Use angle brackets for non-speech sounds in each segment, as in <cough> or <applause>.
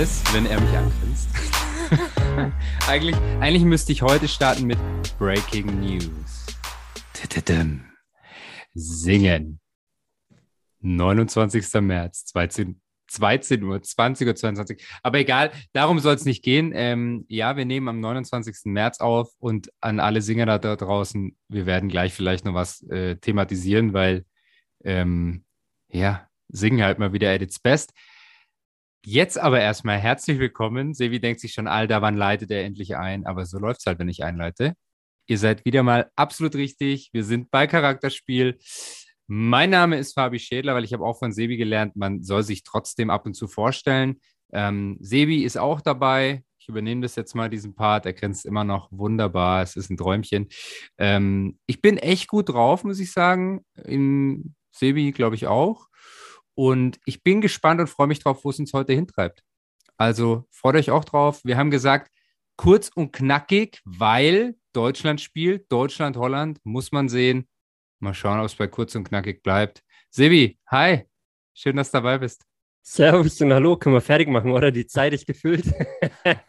es, wenn er mich angrinst. <laughs> eigentlich, eigentlich müsste ich heute starten mit Breaking News. Singen. 29. März, 12, 12 Uhr, 20 Uhr, 22. Aber egal, darum soll es nicht gehen. Ähm, ja, wir nehmen am 29. März auf und an alle Singer da, da draußen, wir werden gleich vielleicht noch was äh, thematisieren, weil ähm, ja, singen halt mal wieder at its best. Jetzt aber erstmal herzlich willkommen. Sevi denkt sich schon, Alter, wann leitet er endlich ein? Aber so läuft es halt, wenn ich einleite. Ihr seid wieder mal absolut richtig. Wir sind bei Charakterspiel. Mein Name ist Fabi Schädler, weil ich habe auch von Sebi gelernt, man soll sich trotzdem ab und zu vorstellen. Ähm, Sebi ist auch dabei. Ich übernehme das jetzt mal, diesen Part. Er grinst immer noch wunderbar. Es ist ein Träumchen. Ähm, ich bin echt gut drauf, muss ich sagen. In Sebi, glaube ich, auch. Und ich bin gespannt und freue mich drauf, wo es uns heute hintreibt. Also freut euch auch drauf. Wir haben gesagt, kurz und knackig, weil Deutschland spielt. Deutschland, Holland, muss man sehen. Mal schauen, ob es bei kurz und knackig bleibt. Sebi, hi. Schön, dass du dabei bist. Servus und hallo, können wir fertig machen, oder? Die Zeit ist gefüllt. <laughs>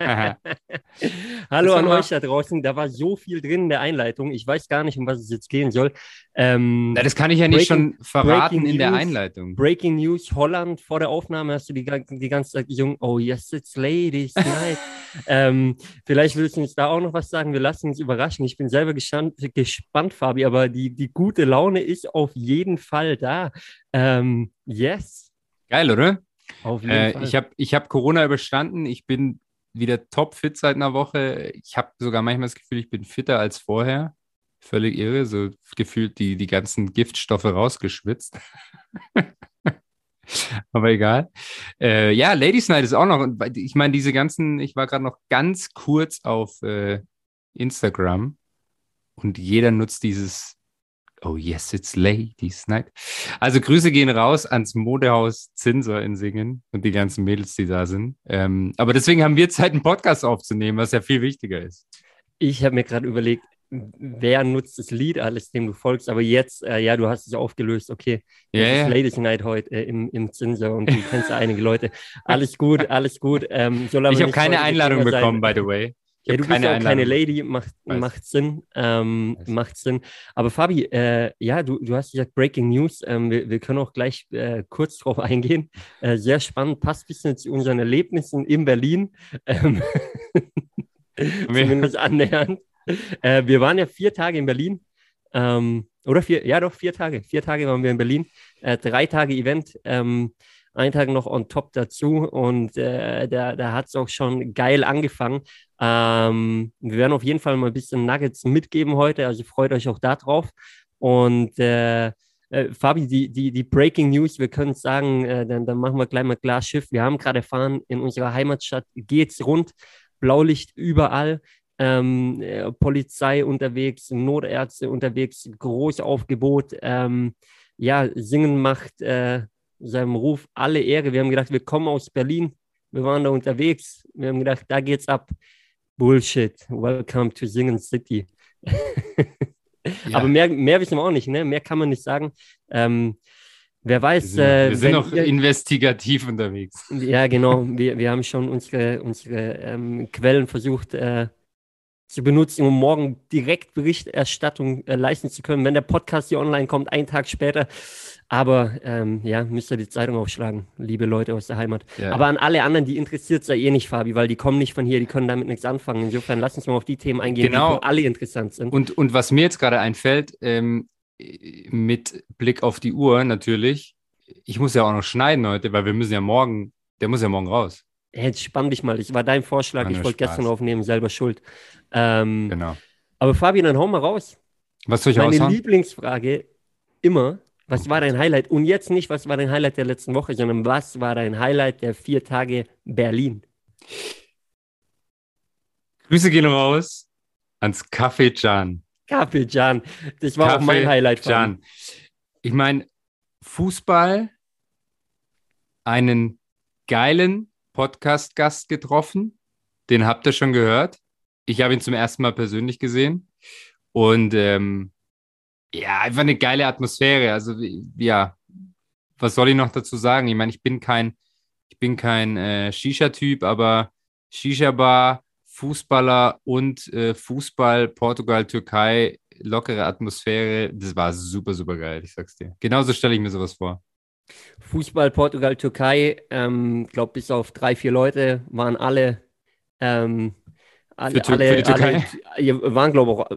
hallo an euch da draußen. Da war so viel drin in der Einleitung. Ich weiß gar nicht, um was es jetzt gehen soll. Ähm, Na, das kann ich ja nicht breaking, schon verraten in News, der Einleitung. Breaking News, Holland. Vor der Aufnahme hast du die, die ganze Zeit gesungen, oh yes, it's ladies night. <laughs> ähm, vielleicht willst du uns da auch noch was sagen. Wir lassen uns überraschen. Ich bin selber gespannt, gespannt Fabi, aber die, die gute Laune ist auf jeden Fall da. Ähm, yes. Geil, oder? Auf jeden äh, Fall. Ich habe ich hab Corona überstanden. Ich bin wieder topfit seit einer Woche. Ich habe sogar manchmal das Gefühl, ich bin fitter als vorher. Völlig irre, so gefühlt die, die ganzen Giftstoffe rausgeschwitzt. <laughs> Aber egal. Äh, ja, Ladies Night ist auch noch. Ich meine, diese ganzen, ich war gerade noch ganz kurz auf äh, Instagram und jeder nutzt dieses Oh yes, it's Ladies Night. Also Grüße gehen raus ans Modehaus Zinser in Singen und die ganzen Mädels, die da sind. Ähm, aber deswegen haben wir Zeit, einen Podcast aufzunehmen, was ja viel wichtiger ist. Ich habe mir gerade überlegt, wer nutzt das Lied alles, dem du folgst, aber jetzt, äh, ja, du hast es aufgelöst, okay. Ja, yeah, yeah. Ladies Night heute äh, im, im Zinser und du kennst einige Leute. Alles gut, alles gut. Ähm, ich habe keine Einladung bekommen, by the way. Ja, du bist ja auch keine Lady, macht, macht Sinn. Ähm, macht Sinn. Aber Fabi, äh, ja, du, du hast gesagt Breaking News. Ähm, wir, wir können auch gleich äh, kurz drauf <laughs> eingehen. Äh, sehr spannend, passt ein bisschen zu unseren Erlebnissen in Berlin. Ähm, <laughs> zumindest annähernd. Äh, wir waren ja vier Tage in Berlin. Ähm, oder vier, ja doch, vier Tage. Vier Tage waren wir in Berlin. Äh, drei Tage Event. Ähm, einen Tag noch on top dazu und äh, da, da hat es auch schon geil angefangen. Ähm, wir werden auf jeden Fall mal ein bisschen Nuggets mitgeben heute, also freut euch auch darauf. Und äh, äh, Fabi, die, die, die Breaking News, wir können sagen, äh, dann, dann machen wir gleich mal klar Schiff. Wir haben gerade erfahren, in unserer Heimatstadt geht's rund, Blaulicht überall. Ähm, äh, Polizei unterwegs, Notärzte unterwegs, Großaufgebot. Ähm, ja, Singen macht äh, seinem Ruf alle Ehre. Wir haben gedacht, wir kommen aus Berlin, wir waren da unterwegs, wir haben gedacht, da geht's ab. Bullshit, welcome to Singen City. <laughs> ja. Aber mehr, mehr wissen wir auch nicht, ne? mehr kann man nicht sagen. Ähm, wer weiß. Wir sind, äh, wir sind noch investigativ unterwegs. Ja, genau. Wir, wir haben schon unsere, unsere ähm, Quellen versucht äh, zu benutzen, um morgen direkt Berichterstattung äh, leisten zu können, wenn der Podcast hier online kommt, einen Tag später. Aber ähm, ja, müsst ihr die Zeitung aufschlagen, liebe Leute aus der Heimat. Ja. Aber an alle anderen, die interessiert sei eh nicht, Fabi, weil die kommen nicht von hier, die können damit nichts anfangen. Insofern lass uns mal auf die Themen eingehen, genau. die alle interessant sind. Und, und was mir jetzt gerade einfällt, ähm, mit Blick auf die Uhr natürlich, ich muss ja auch noch schneiden heute, weil wir müssen ja morgen, der muss ja morgen raus. Jetzt spann dich mal, das war dein Vorschlag, ich wollte gestern aufnehmen, selber schuld. Ähm, genau. Aber Fabi, dann hau mal raus. Was soll ich Meine aushauen? Lieblingsfrage immer, was war dein Highlight? Und jetzt nicht, was war dein Highlight der letzten Woche, sondern was war dein Highlight der vier Tage Berlin? Grüße gehen raus ans Café Jan. Café Jan. Das war Café auch mein Highlight. Jan. Ich meine, Fußball, einen geilen Podcast-Gast getroffen. Den habt ihr schon gehört. Ich habe ihn zum ersten Mal persönlich gesehen. Und ähm, ja, einfach eine geile Atmosphäre. Also, ja, was soll ich noch dazu sagen? Ich meine, ich bin kein, Ich bin kein äh, Shisha-Typ, aber Shisha-Bar, Fußballer und äh, Fußball, Portugal, Türkei, lockere Atmosphäre, das war super, super geil, ich sag's dir. Genauso stelle ich mir sowas vor. Fußball, Portugal, Türkei, ähm, glaube bis auf drei, vier Leute waren alle, ähm, alle, Für alle, für alle waren glaube auch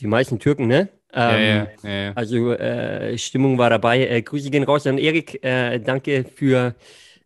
die meisten Türken, ne? Ähm, ja, ja, ja. Also äh, Stimmung war dabei. Äh, Grüße gehen raus an Erik. Äh, danke für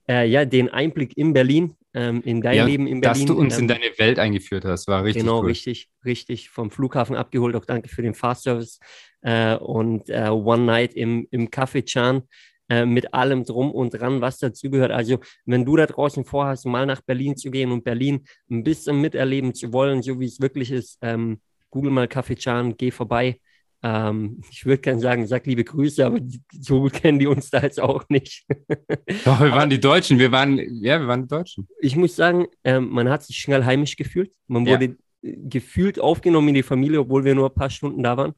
äh, ja, den Einblick in Berlin, ähm, in dein Leben in Dass Berlin. du uns Ähm, in deine Welt eingeführt hast, war richtig genau, cool. richtig, richtig vom Flughafen abgeholt. Auch danke für den Fahrservice äh, und äh, One Night im, im Café Chan äh, mit allem drum und dran, was dazugehört. Also, wenn du da draußen vorhast, mal nach Berlin zu gehen und Berlin ein bisschen miterleben zu wollen, so wie es wirklich ist, ähm, google mal Café Chan, geh vorbei. Ähm, ich würde gerne sagen, sag liebe Grüße, aber so gut kennen die uns da jetzt auch nicht. <laughs> Doch, wir waren die Deutschen, wir waren, ja, wir waren die Deutschen. ich muss sagen, ähm, man hat sich schnell heimisch gefühlt. Man Ja. wurde äh, gefühlt aufgenommen in die Familie, obwohl wir nur ein paar Stunden da waren.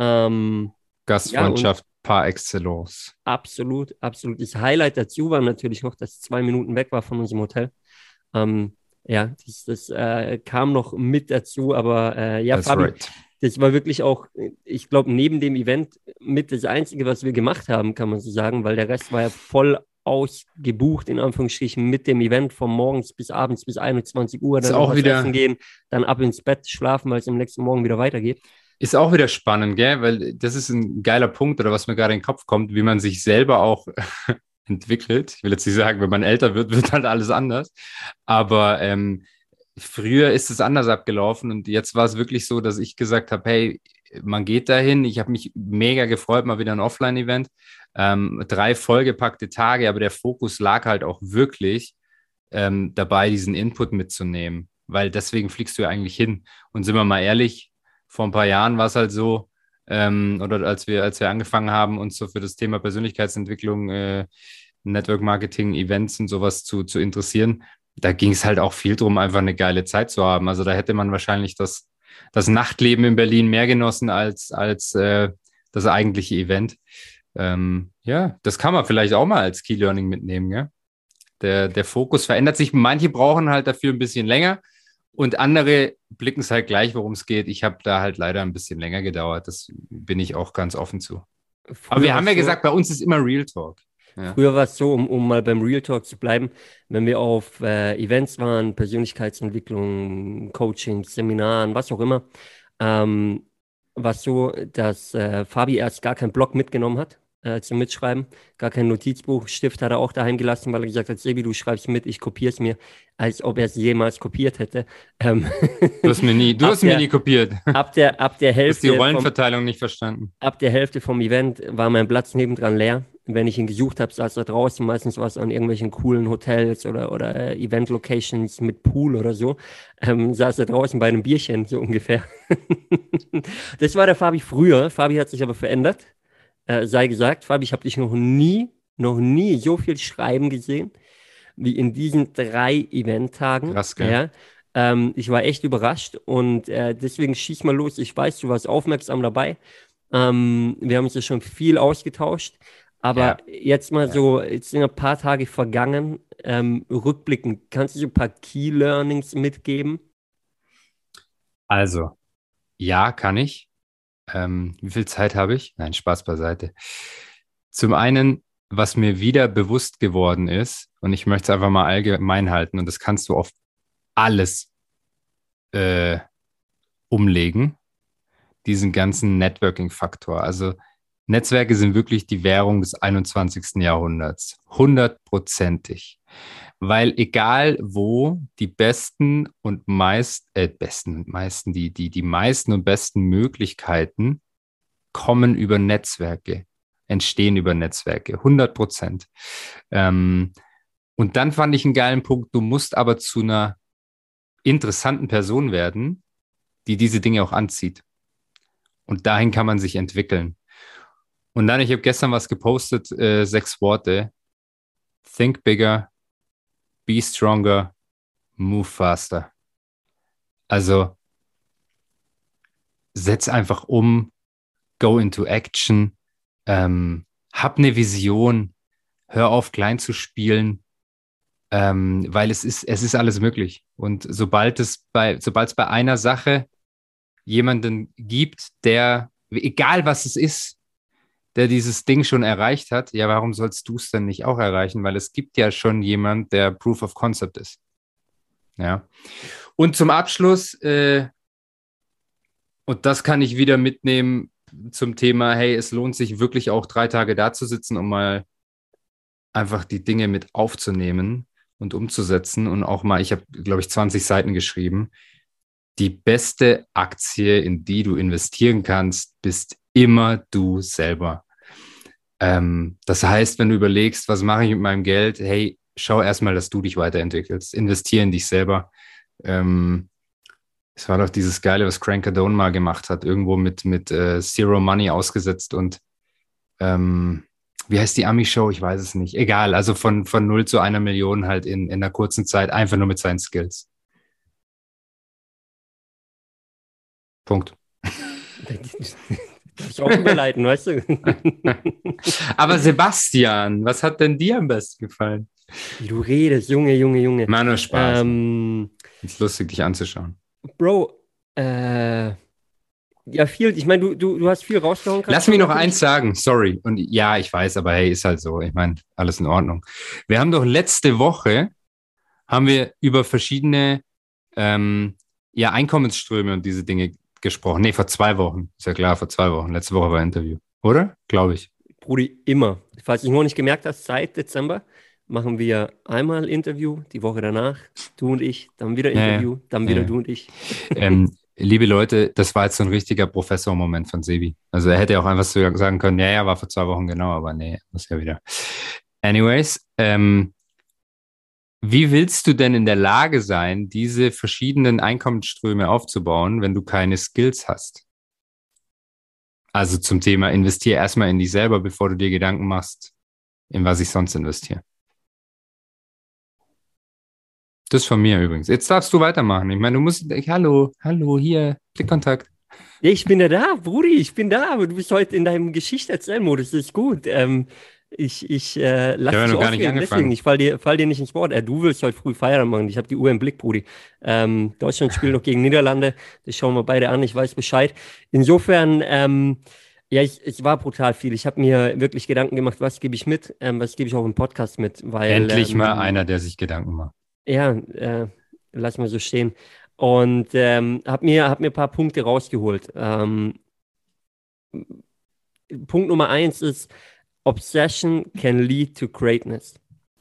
Ähm, Gastfreundschaft par excellence. absolut, absolut. Das Highlight dazu war natürlich noch, dass ich zwei Minuten weg war von unserem Hotel. Ähm, ja, das, das äh, kam noch mit dazu, aber äh, ja, That's Fabi, right. das war wirklich auch, ich glaube, neben dem Event mit das Einzige, was wir gemacht haben, kann man so sagen, weil der Rest war ja voll ausgebucht, in Anführungsstrichen, mit dem Event von morgens bis abends bis 21 Uhr, dann auch wieder- essen gehen, dann ab ins Bett schlafen, weil es am nächsten Morgen wieder weitergeht. Ist auch wieder spannend, gell? Weil das ist ein geiler Punkt oder was mir gerade in den Kopf kommt, wie man sich selber auch <laughs> entwickelt. Ich will jetzt nicht sagen, wenn man älter wird, wird halt alles anders. Aber ähm, früher ist es anders abgelaufen und jetzt war es wirklich so, dass ich gesagt habe, hey, man geht dahin. Ich habe mich mega gefreut, mal wieder ein Offline-Event. Ähm, drei vollgepackte Tage, aber der Fokus lag halt auch wirklich ähm, dabei, diesen Input mitzunehmen. Weil deswegen fliegst du ja eigentlich hin. Und sind wir mal ehrlich, vor ein paar Jahren war es halt so, ähm, oder als wir, als wir angefangen haben, uns so für das Thema Persönlichkeitsentwicklung, äh, Network Marketing, Events und sowas zu, zu interessieren, da ging es halt auch viel drum, einfach eine geile Zeit zu haben. Also da hätte man wahrscheinlich das, das Nachtleben in Berlin mehr genossen als, als äh, das eigentliche Event. Ähm, ja, das kann man vielleicht auch mal als Key Learning mitnehmen, ja. Der, der Fokus verändert sich. Manche brauchen halt dafür ein bisschen länger und andere blicken es halt gleich, worum es geht. Ich habe da halt leider ein bisschen länger gedauert. Das bin ich auch ganz offen zu. Aber Früher wir haben ja so- gesagt, bei uns ist immer Real Talk. Ja. Früher war es so, um, um mal beim Real Talk zu bleiben, wenn wir auf äh, Events waren, Persönlichkeitsentwicklung, Coaching, Seminaren, was auch immer, ähm, war es so, dass äh, Fabi erst gar keinen Blog mitgenommen hat äh, zum Mitschreiben, gar kein Notizbuch, Stift hat er auch daheim gelassen, weil er gesagt hat, Sebi, du schreibst mit, ich kopiere es mir, als ob er es jemals kopiert hätte. Ähm, Du hast mir nie, du <laughs> hast mir der- nie kopiert. Du ab der, ab der hast die Hälfte vom, Rollenverteilung nicht verstanden. ab der Hälfte vom Event war mein Platz nebendran leer. Wenn ich ihn gesucht habe, saß er draußen. Meistens war es an irgendwelchen coolen Hotels oder, oder äh, Event-Locations mit Pool oder so. Ähm, saß er draußen bei einem Bierchen, so ungefähr. <laughs> das war der Fabi früher. Fabi hat sich aber verändert. Äh, sei gesagt, Fabi, ich habe dich noch nie, noch nie so viel schreiben gesehen wie in diesen drei Eventtagen. Krass, gell? Ja. Ähm, ich war echt überrascht und äh, deswegen schieß mal los. Ich weiß, du warst aufmerksam dabei. Ähm, wir haben uns ja schon viel ausgetauscht. Aber Ja. jetzt mal so, jetzt sind ein paar Tage vergangen. Ähm, rückblickend, kannst du so ein paar Key Learnings mitgeben? Also, ja, kann ich. Ähm, wie viel Zeit habe ich? Nein, Spaß beiseite. Zum einen, was mir wieder bewusst geworden ist, und ich möchte es einfach mal allgemein halten, und das kannst du auf alles äh, umlegen, diesen ganzen Networking-Faktor. Also Netzwerke sind wirklich die Währung des 21. Jahrhunderts. Hundertprozentig. Weil egal wo, die besten und meist, äh, besten und meisten, die, die, die meisten und besten Möglichkeiten kommen über Netzwerke, entstehen über Netzwerke. 100 Prozent. Ähm, und dann fand ich einen geilen Punkt, du musst aber zu einer interessanten Person werden, die diese Dinge auch anzieht. Und dahin kann man sich entwickeln. Und dann, ich habe gestern was gepostet, äh, sechs Worte. Think bigger, be stronger, move faster. Also setz einfach um, go into action, ähm, hab eine Vision, hör auf klein zu spielen, ähm, weil es ist, es ist alles möglich. Und sobald es bei, sobald es bei einer Sache jemanden gibt, der, egal was es ist, der dieses Ding schon erreicht hat, ja, warum sollst du es denn nicht auch erreichen? Weil es gibt ja schon jemand, der Proof of Concept ist. Ja. Und zum Abschluss, äh, und das kann ich wieder mitnehmen zum Thema, hey, es lohnt sich wirklich auch drei Tage da zu sitzen, um mal einfach die Dinge mit aufzunehmen und umzusetzen. Und auch mal, ich habe, glaube ich, 20 Seiten geschrieben. Die beste Aktie, in die du investieren kannst, bist immer du selber. Ähm, das heißt, wenn du überlegst, was mache ich mit meinem Geld, hey, schau erstmal, dass du dich weiterentwickelst. Investiere in dich selber. Ähm, es war doch dieses Geile, was Crank Cardone mal gemacht hat, irgendwo mit, mit äh, Zero Money ausgesetzt und ähm, wie heißt die Ami-Show? Ich weiß es nicht. Egal, also von, von 0 zu einer Million halt in, in einer kurzen Zeit, einfach nur mit seinen Skills. Punkt. <laughs> Ich auch überleiten, weißt du? <laughs> Aber Sebastian, was hat denn dir am besten gefallen? Wie du redest, Junge, Junge, Junge. Mann, nur Spaß. Ähm, ist lustig, dich anzuschauen. Bro, äh, ja, viel. Ich meine, du, du, du hast viel rausgehauen. Lass mich noch eins sagen, sorry. Und ja, ich weiß, aber hey, ist halt so. Ich meine, alles in Ordnung. Wir haben doch letzte Woche, haben wir über verschiedene ähm, ja, Einkommensströme und diese Dinge gesprochen. Nee, vor zwei Wochen. Ist ja klar, vor zwei Wochen. Letzte Woche war ein Interview. Oder? Glaube ich. Brudi, immer. Falls ich noch nicht gemerkt hast, seit Dezember machen wir einmal Interview, die Woche danach, du und ich, dann wieder Interview, ja, dann wieder ja. du und ich. <laughs> Ähm, liebe Leute, das war jetzt so ein richtiger Professor-Moment von Sebi. Also er hätte auch einfach so sagen können, ja, ja, war vor zwei Wochen genau, aber nee, muss ja wieder. Anyways, ähm, wie willst du denn in der Lage sein, diese verschiedenen Einkommensströme aufzubauen, wenn du keine Skills hast? Also zum Thema investiere erstmal in dich selber, bevor du dir Gedanken machst, in was ich sonst investiere. Das von mir übrigens. Jetzt darfst du weitermachen. Ich meine, du musst. Hallo, hallo, hier, Blickkontakt. Ich bin ja da, Brudi, ich bin da, du bist heute in deinem Geschichtserzählmodus. Das ist gut. Ähm, ich ich äh, lasse dich gar nicht deswegen. Ich fall dir, fall dir nicht ins Wort. Äh, du willst heute früh Feierabend machen. Ich habe die Uhr im Blick, Brudi. Ähm, Deutschland spielt noch gegen Niederlande. Das schauen wir beide an. Ich weiß Bescheid. Insofern, ähm, ja, ich, ich war brutal viel. Ich habe mir wirklich Gedanken gemacht, was gebe ich mit, ähm, was gebe ich auch im Podcast mit. Weil, Endlich ähm, mal einer, der sich Gedanken macht. Ja, äh, lass mal so stehen. Und ähm, habe mir, hab mir ein paar Punkte rausgeholt. Ähm, Punkt Nummer eins ist, Obsession can lead to greatness.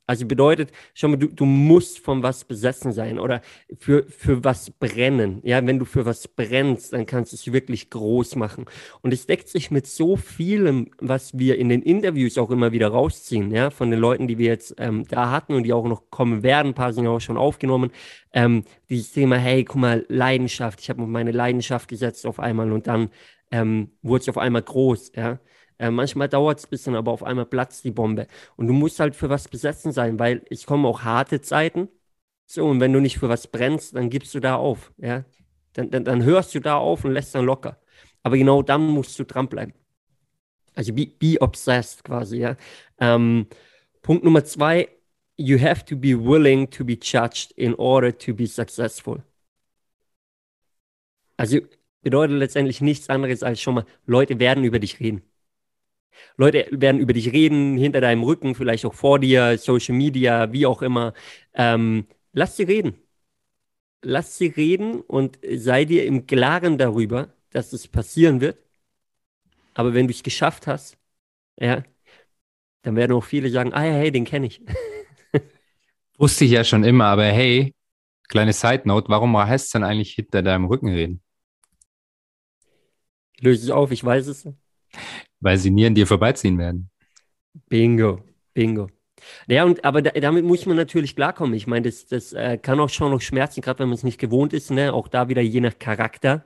Also bedeutet, schau mal, du, du musst von was besessen sein oder für, für was brennen. Ja, wenn du für was brennst, dann kannst du es wirklich groß machen. Und es deckt sich mit so vielem, was wir in den Interviews auch immer wieder rausziehen, ja, von den Leuten, die wir jetzt ähm, da hatten und die auch noch kommen werden. Ein paar sind auch schon aufgenommen. Ähm, dieses Thema, hey, guck mal, Leidenschaft. Ich habe meine Leidenschaft gesetzt auf einmal und dann ähm, wurde es auf einmal groß, ja. Äh, manchmal dauert es ein bisschen, aber auf einmal platzt die Bombe. Und du musst halt für was besessen sein, weil es kommen auch harte Zeiten. So, und wenn du nicht für was brennst, dann gibst du da auf. Ja? Dann, dann, dann hörst du da auf und lässt dann locker. Aber genau dann musst du dranbleiben. Also be, be obsessed quasi, ja. Ähm, Punkt Nummer zwei, you have to be willing to be judged in order to be successful. Also bedeutet letztendlich nichts anderes als schon mal, Leute werden über dich reden. Leute werden über dich reden, hinter deinem Rücken, vielleicht auch vor dir, Social Media, wie auch immer. Ähm, lass sie reden. Lass sie reden und sei dir im Klaren darüber, dass es passieren wird. Aber wenn du es geschafft hast, ja, dann werden auch viele sagen, ah ja, hey, den kenne ich. <laughs> Wusste ich ja schon immer, aber hey, kleine Side Note, warum heißt es dann eigentlich hinter deinem Rücken reden? Löse es auf, ich weiß es. Weil sie nie an dir vorbeiziehen werden. Bingo, bingo. Ja, und aber da, damit muss man natürlich klarkommen. Ich meine, das, das äh, kann auch schon noch schmerzen, gerade wenn man es nicht gewohnt ist. Ne? Auch da wieder je nach Charakter.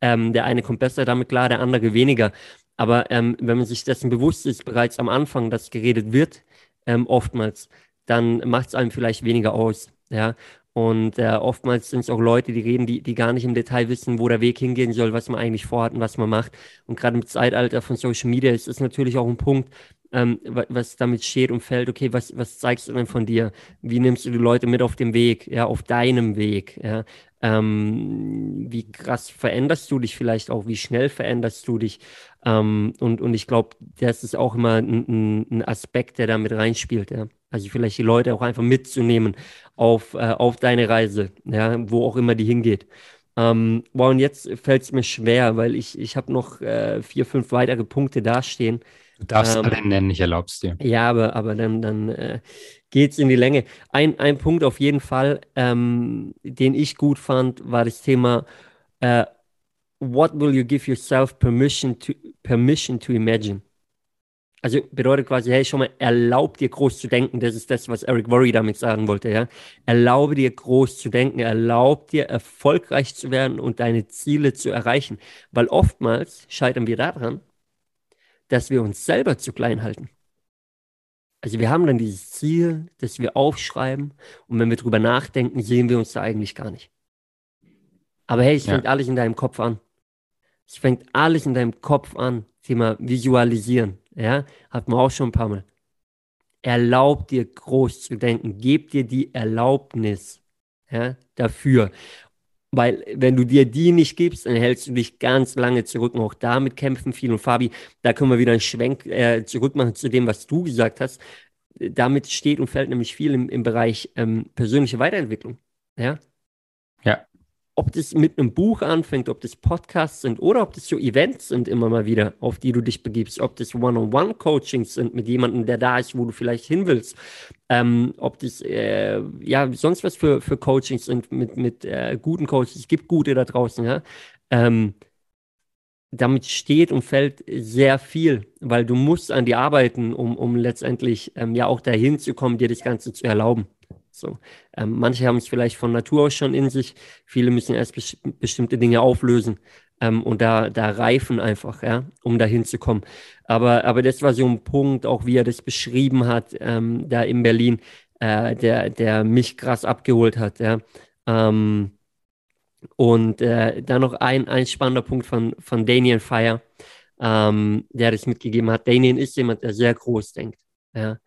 Ähm, der eine kommt besser damit klar, der andere weniger. Aber ähm, wenn man sich dessen bewusst ist, bereits am Anfang, dass geredet wird, ähm, oftmals, dann macht es einem vielleicht weniger aus. Ja, und äh, oftmals sind es auch Leute, die reden, die, die gar nicht im Detail wissen, wo der Weg hingehen soll, was man eigentlich vorhat und was man macht. Und gerade im Zeitalter von Social Media ist es natürlich auch ein Punkt, ähm, was damit steht und fällt. Okay, was, was zeigst du denn von dir? Wie nimmst du die Leute mit auf dem Weg, ja, auf deinem Weg? Ja? Ähm, wie krass veränderst du dich vielleicht auch? Wie schnell veränderst du dich? Ähm, und, und ich glaube, das ist auch immer ein, ein, Aspekt, der da mit reinspielt. Ja? Also vielleicht die Leute auch einfach mitzunehmen auf, äh, auf deine Reise, ja, wo auch immer die hingeht. Ähm, wow, und jetzt fällt es mir schwer, weil ich, ich habe noch äh, vier, fünf weitere Punkte dastehen. Du darfst ähm, alle nennen, ich erlaube es dir. Ja, aber, aber dann, dann äh, geht es in die Länge. Ein, ein Punkt auf jeden Fall, ähm, den ich gut fand, war das Thema äh, What will you give yourself permission to, permission to imagine? Also bedeutet quasi, hey, schon mal, erlaub dir groß zu denken. Das ist das, was Eric Worry damit sagen wollte, ja. Erlaube dir groß zu denken, erlaub dir erfolgreich zu werden und deine Ziele zu erreichen. Weil oftmals scheitern wir daran, dass wir uns selber zu klein halten. Also wir haben dann dieses Ziel, das wir aufschreiben und wenn wir drüber nachdenken, sehen wir uns da eigentlich gar nicht. Aber hey, es fängt ja. alles in deinem Kopf an. Es fängt alles in deinem Kopf an. Thema Visualisieren. Ja, hat man auch schon ein paar Mal. Erlaub dir groß zu denken. Gib dir die Erlaubnis ja, dafür. Weil wenn du dir die nicht gibst, dann hältst du dich ganz lange zurück. Und auch damit kämpfen viele. Und Fabi, da können wir wieder einen Schwenk äh, zurückmachen zu dem, was du gesagt hast. Damit steht und fällt nämlich viel im, im Bereich ähm, persönliche Weiterentwicklung. Ja ob das mit einem Buch anfängt, ob das Podcasts sind oder ob das so Events sind immer mal wieder, auf die du dich begibst, ob das One-on-One-Coachings sind mit jemandem, der da ist, wo du vielleicht hin willst, ähm, ob das äh, ja sonst was für, für Coachings sind mit, mit äh, guten Coaches, es gibt gute da draußen, ja. Ähm, damit steht und fällt sehr viel, weil du musst an die arbeiten, um, um letztendlich ähm, ja auch dahin zu kommen, dir das Ganze zu erlauben. So. Ähm, manche haben es vielleicht von Natur aus schon in sich, viele müssen erst bes bestimmte Dinge auflösen ähm, und da, da reifen einfach, ja, um dahin zu kommen. Aber, aber das war so ein Punkt, auch wie er das beschrieben hat, ähm, da in Berlin, äh, der, der mich krass abgeholt hat, ja. Ähm, und äh, dann noch ein, ein spannender Punkt von, von Daniel Fire, ähm, der das mitgegeben hat. Daniel ist jemand, der sehr groß denkt. Ja.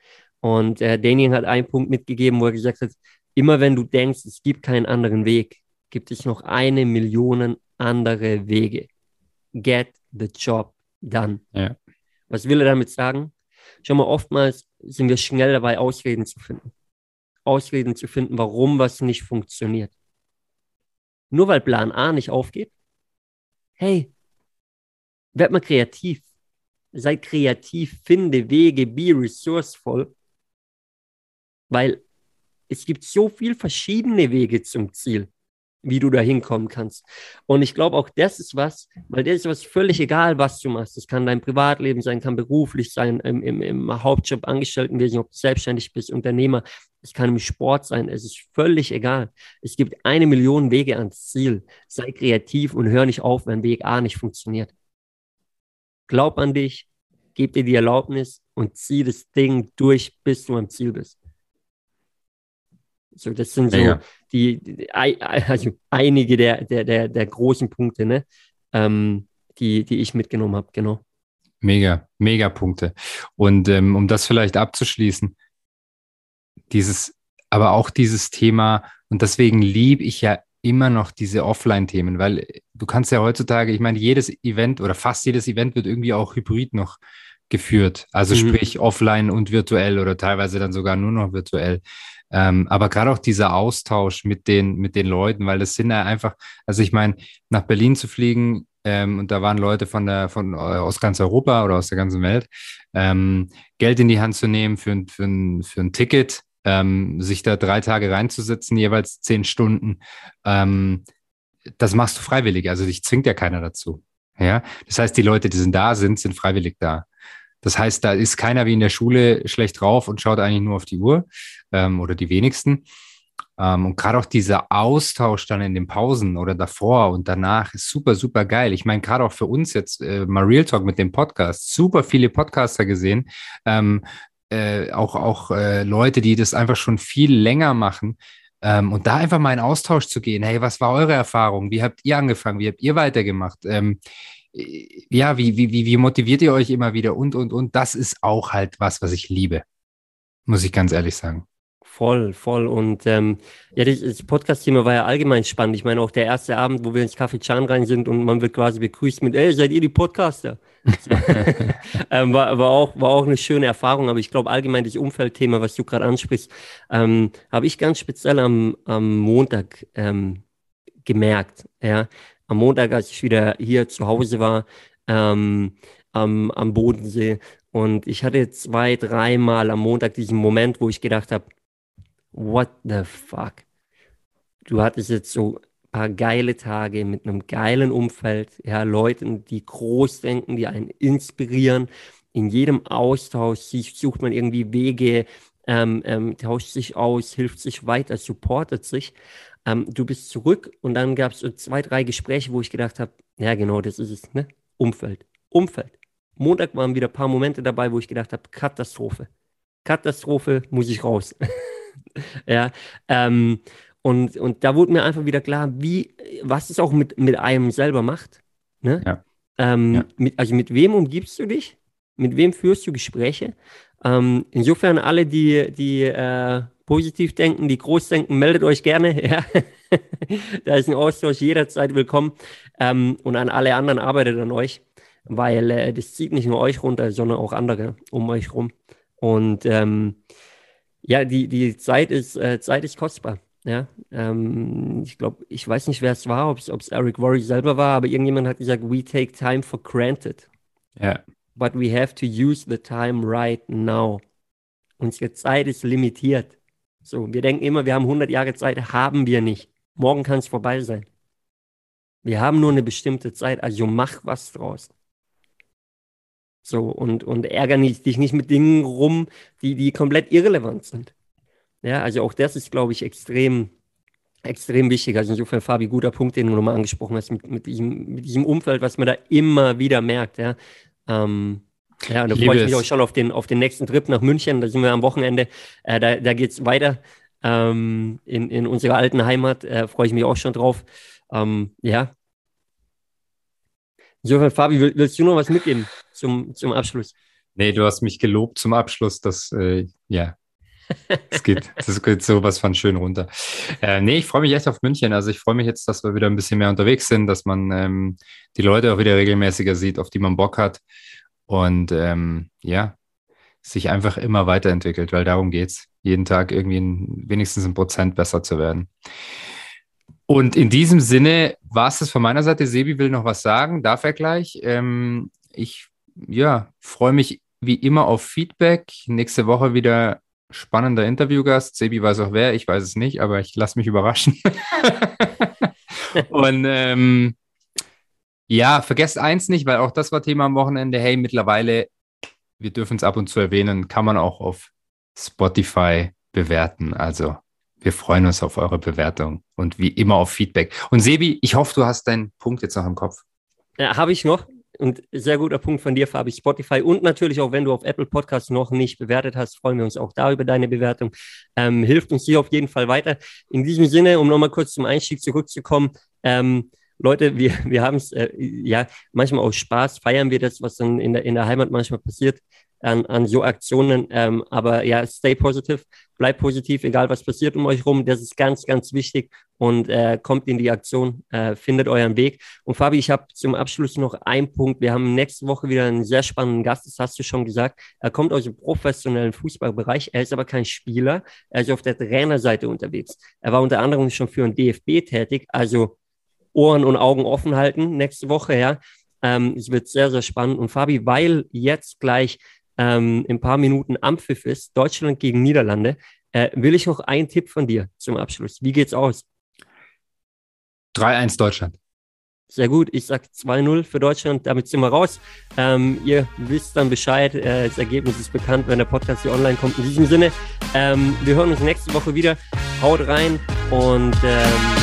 Und äh, Daniel hat einen Punkt mitgegeben, wo er gesagt hat, immer wenn du denkst, es gibt keinen anderen Weg, gibt es noch eine Million andere Wege. Get the job done. Ja. Was will er damit sagen? Schau mal, oftmals sind wir schnell dabei, Ausreden zu finden. Ausreden zu finden, warum was nicht funktioniert. Nur weil Plan A nicht aufgeht. Hey, werd mal kreativ. Sei kreativ, finde Wege, be resourceful weil es gibt so viele verschiedene Wege zum Ziel, wie du da hinkommen kannst. Und ich glaube, auch das ist was, weil das ist was völlig egal, was du machst. Das kann dein Privatleben sein, kann beruflich sein, im, im, im Hauptjob, Angestelltenwesen, ob du selbstständig bist, Unternehmer. Es kann im Sport sein. Es ist völlig egal. Es gibt eine Million Wege ans Ziel. Sei kreativ und hör nicht auf, wenn Weg A nicht funktioniert. Glaub an dich, gib dir die Erlaubnis und zieh das Ding durch, bis du am Ziel bist. So, das sind so ja, Die, die, also einige der, der, der, der großen Punkte, ne? Ähm, die, die ich mitgenommen habe, genau. Mega, mega Punkte. Und ähm, um das vielleicht abzuschließen, dieses, aber auch dieses Thema, und deswegen liebe ich ja immer noch diese Offline-Themen, weil du kannst ja heutzutage, ich meine, jedes Event oder fast jedes Event wird irgendwie auch hybrid noch geführt. Also mhm. sprich offline und virtuell oder teilweise dann sogar nur noch virtuell. Ähm, aber gerade auch dieser Austausch mit den, mit den Leuten, weil das sind ja einfach, also ich meine, nach Berlin zu fliegen, ähm, und da waren Leute von der, von, äh, aus ganz Europa oder aus der ganzen Welt, ähm, Geld in die Hand zu nehmen für, ein, für, für ein Ticket, ähm, sich da drei Tage reinzusetzen, jeweils zehn Stunden, ähm, das machst du freiwillig. Also dich zwingt ja keiner dazu. Ja, das heißt, die Leute, die sind da sind, sind freiwillig da. Das heißt, da ist keiner wie in der Schule schlecht drauf und schaut eigentlich nur auf die Uhr ähm, oder die wenigsten. Ähm, und gerade auch dieser Austausch dann in den Pausen oder davor und danach ist super, super geil. Ich meine, gerade auch für uns jetzt äh, mal Real Talk mit dem Podcast, super viele Podcaster gesehen. Ähm, äh, auch auch äh, Leute, die das einfach schon viel länger machen. Ähm, und da einfach mal in Austausch zu gehen. Hey, was war eure Erfahrung? Wie habt ihr angefangen? Wie habt ihr weitergemacht? Ähm, ja, wie, wie, wie, wie motiviert ihr euch immer wieder und, und, und. Das ist auch halt was, was ich liebe. Muss ich ganz ehrlich sagen. Voll, voll. Und ähm, ja, das, das Podcast-Thema war ja allgemein spannend. Ich meine, auch der erste Abend, wo wir ins Café Chan rein sind und man wird quasi begrüßt mit, ey, seid ihr die Podcaster? <laughs> <laughs> ähm, war, war, auch, war auch eine schöne Erfahrung, aber ich glaube allgemein das Umfeldthema, was du gerade ansprichst, ähm, habe ich ganz speziell am, am Montag ähm, gemerkt. Ja? Am Montag, als ich wieder hier zu Hause war, ähm, am, am Bodensee. Und ich hatte zwei, dreimal am Montag diesen Moment, wo ich gedacht habe, what the fuck? Du hattest jetzt so ein paar geile Tage mit einem geilen Umfeld, ja, Leuten, die groß denken, die einen inspirieren. In jedem Austausch sucht man irgendwie Wege, ähm, ähm, tauscht sich aus, hilft sich weiter, supportet sich. Ähm, du bist zurück und dann gab es so zwei, drei Gespräche, wo ich gedacht habe, ja genau, das ist es, ne? Umfeld. Umfeld. Montag waren wieder ein paar Momente dabei, wo ich gedacht habe, Katastrophe. Katastrophe, muss ich raus. <laughs> ja, ähm, und, und da wurde mir einfach wieder klar, wie, was es auch mit, mit einem selber macht. Ne? Ja. Ähm, ja. Mit, also mit wem umgibst du dich? Mit wem führst du Gespräche? Ähm, insofern alle, die, die äh, positiv denken, die groß denken, meldet euch gerne. <laughs> Ja. da ist ein Austausch jederzeit willkommen. Ähm, und an alle anderen arbeitet an euch, weil äh, das zieht nicht nur euch runter, sondern auch andere um euch rum. Und ähm, ja, die, die Zeit ist, äh, Zeit ist kostbar. Ja, ähm, ich glaube, ich weiß nicht, wer es war, ob es Eric Worry selber war, aber irgendjemand hat gesagt, we take time for granted. Ja. But we have to use the time right now. Unsere Zeit ist limitiert. So, wir denken immer, wir haben 100 Jahre Zeit, haben wir nicht. Morgen kann es vorbei sein. Wir haben nur eine bestimmte Zeit, also mach was draus. So, und, und ärgere dich nicht mit Dingen rum, die, die komplett irrelevant sind. Ja, also auch das ist, glaube ich, extrem, extrem wichtig. Also insofern, Fabi, guter Punkt, den du nochmal angesprochen hast, mit, mit, diesem, mit diesem Umfeld, was man da immer wieder merkt. Ja, ähm, ja und da freue ich mich auch schon auf den, auf den nächsten Trip nach München. Da sind wir am Wochenende. Äh, da da geht es weiter ähm, in, in unserer alten Heimat. Äh, freue ich mich auch schon drauf. Ähm, ja. Insofern, Fabi, willst du noch was mitgeben? zum, zum Abschluss. Nee, du hast mich gelobt zum Abschluss, dass, äh, ja, es geht, das <laughs> geht sowas von schön runter. Äh, nee, ich freue mich echt auf München. Also ich freue mich jetzt, dass wir wieder ein bisschen mehr unterwegs sind, dass man ähm, die Leute auch wieder regelmäßiger sieht, auf die man Bock hat. Und ähm, ja, sich einfach immer weiterentwickelt, weil darum geht es, jeden Tag irgendwie ein, wenigstens ein Prozent besser zu werden. Und in diesem Sinne war es das von meiner Seite. Sebi will noch was sagen, darf er gleich. Ähm, ich ja, freue mich wie immer auf Feedback. Nächste Woche wieder spannender Interviewgast. Sebi weiß auch wer, ich weiß es nicht, aber ich lasse mich überraschen. <laughs> <laughs> Und ähm, ja, vergesst eins nicht, weil auch das war Thema am Wochenende. Hey, mittlerweile, wir dürfen es ab und zu erwähnen, kann man auch auf Spotify bewerten. Also wir freuen uns auf eure Bewertung und wie immer auf Feedback. Und Sebi, ich hoffe, du hast deinen Punkt jetzt noch im Kopf. Ja, habe ich noch. Und sehr guter Punkt von dir, Fabi, Spotify. Und natürlich auch, wenn du auf Apple Podcasts noch nicht bewertet hast, freuen wir uns auch da über deine Bewertung. Ähm, hilft uns hier auf jeden Fall weiter. In diesem Sinne, um nochmal kurz zum Einstieg zurückzukommen, ähm, Leute, wir, wir haben es, äh, ja, manchmal aus Spaß feiern wir das, was dann in der, in der Heimat manchmal passiert an, an so Aktionen. Ähm, aber ja, stay positive, bleibt positiv, egal was passiert um euch rum. Das ist ganz, ganz wichtig und äh, kommt in die Aktion, äh, findet euren Weg. Und Fabi, ich habe zum Abschluss noch einen Punkt. Wir haben nächste Woche wieder einen sehr spannenden Gast, das hast du schon gesagt. Er kommt aus dem professionellen Fußballbereich, er ist aber kein Spieler, er ist auf der Trainerseite unterwegs. Er war unter anderem schon für den DFB tätig, also Ohren und Augen offen halten nächste Woche, ja. Ähm, es wird sehr, sehr spannend. Und Fabi, weil jetzt gleich ähm, in ein paar Minuten Ampfiff ist, Deutschland gegen Niederlande, äh, will ich noch einen Tipp von dir zum Abschluss. Wie geht's aus? 3-1 Deutschland. Sehr gut, ich sage 2-0 für Deutschland, damit sind wir raus. Ähm, ihr wisst dann Bescheid, äh, das Ergebnis ist bekannt, wenn der Podcast hier online kommt. In diesem Sinne, ähm, wir hören uns nächste Woche wieder. Haut rein und ähm,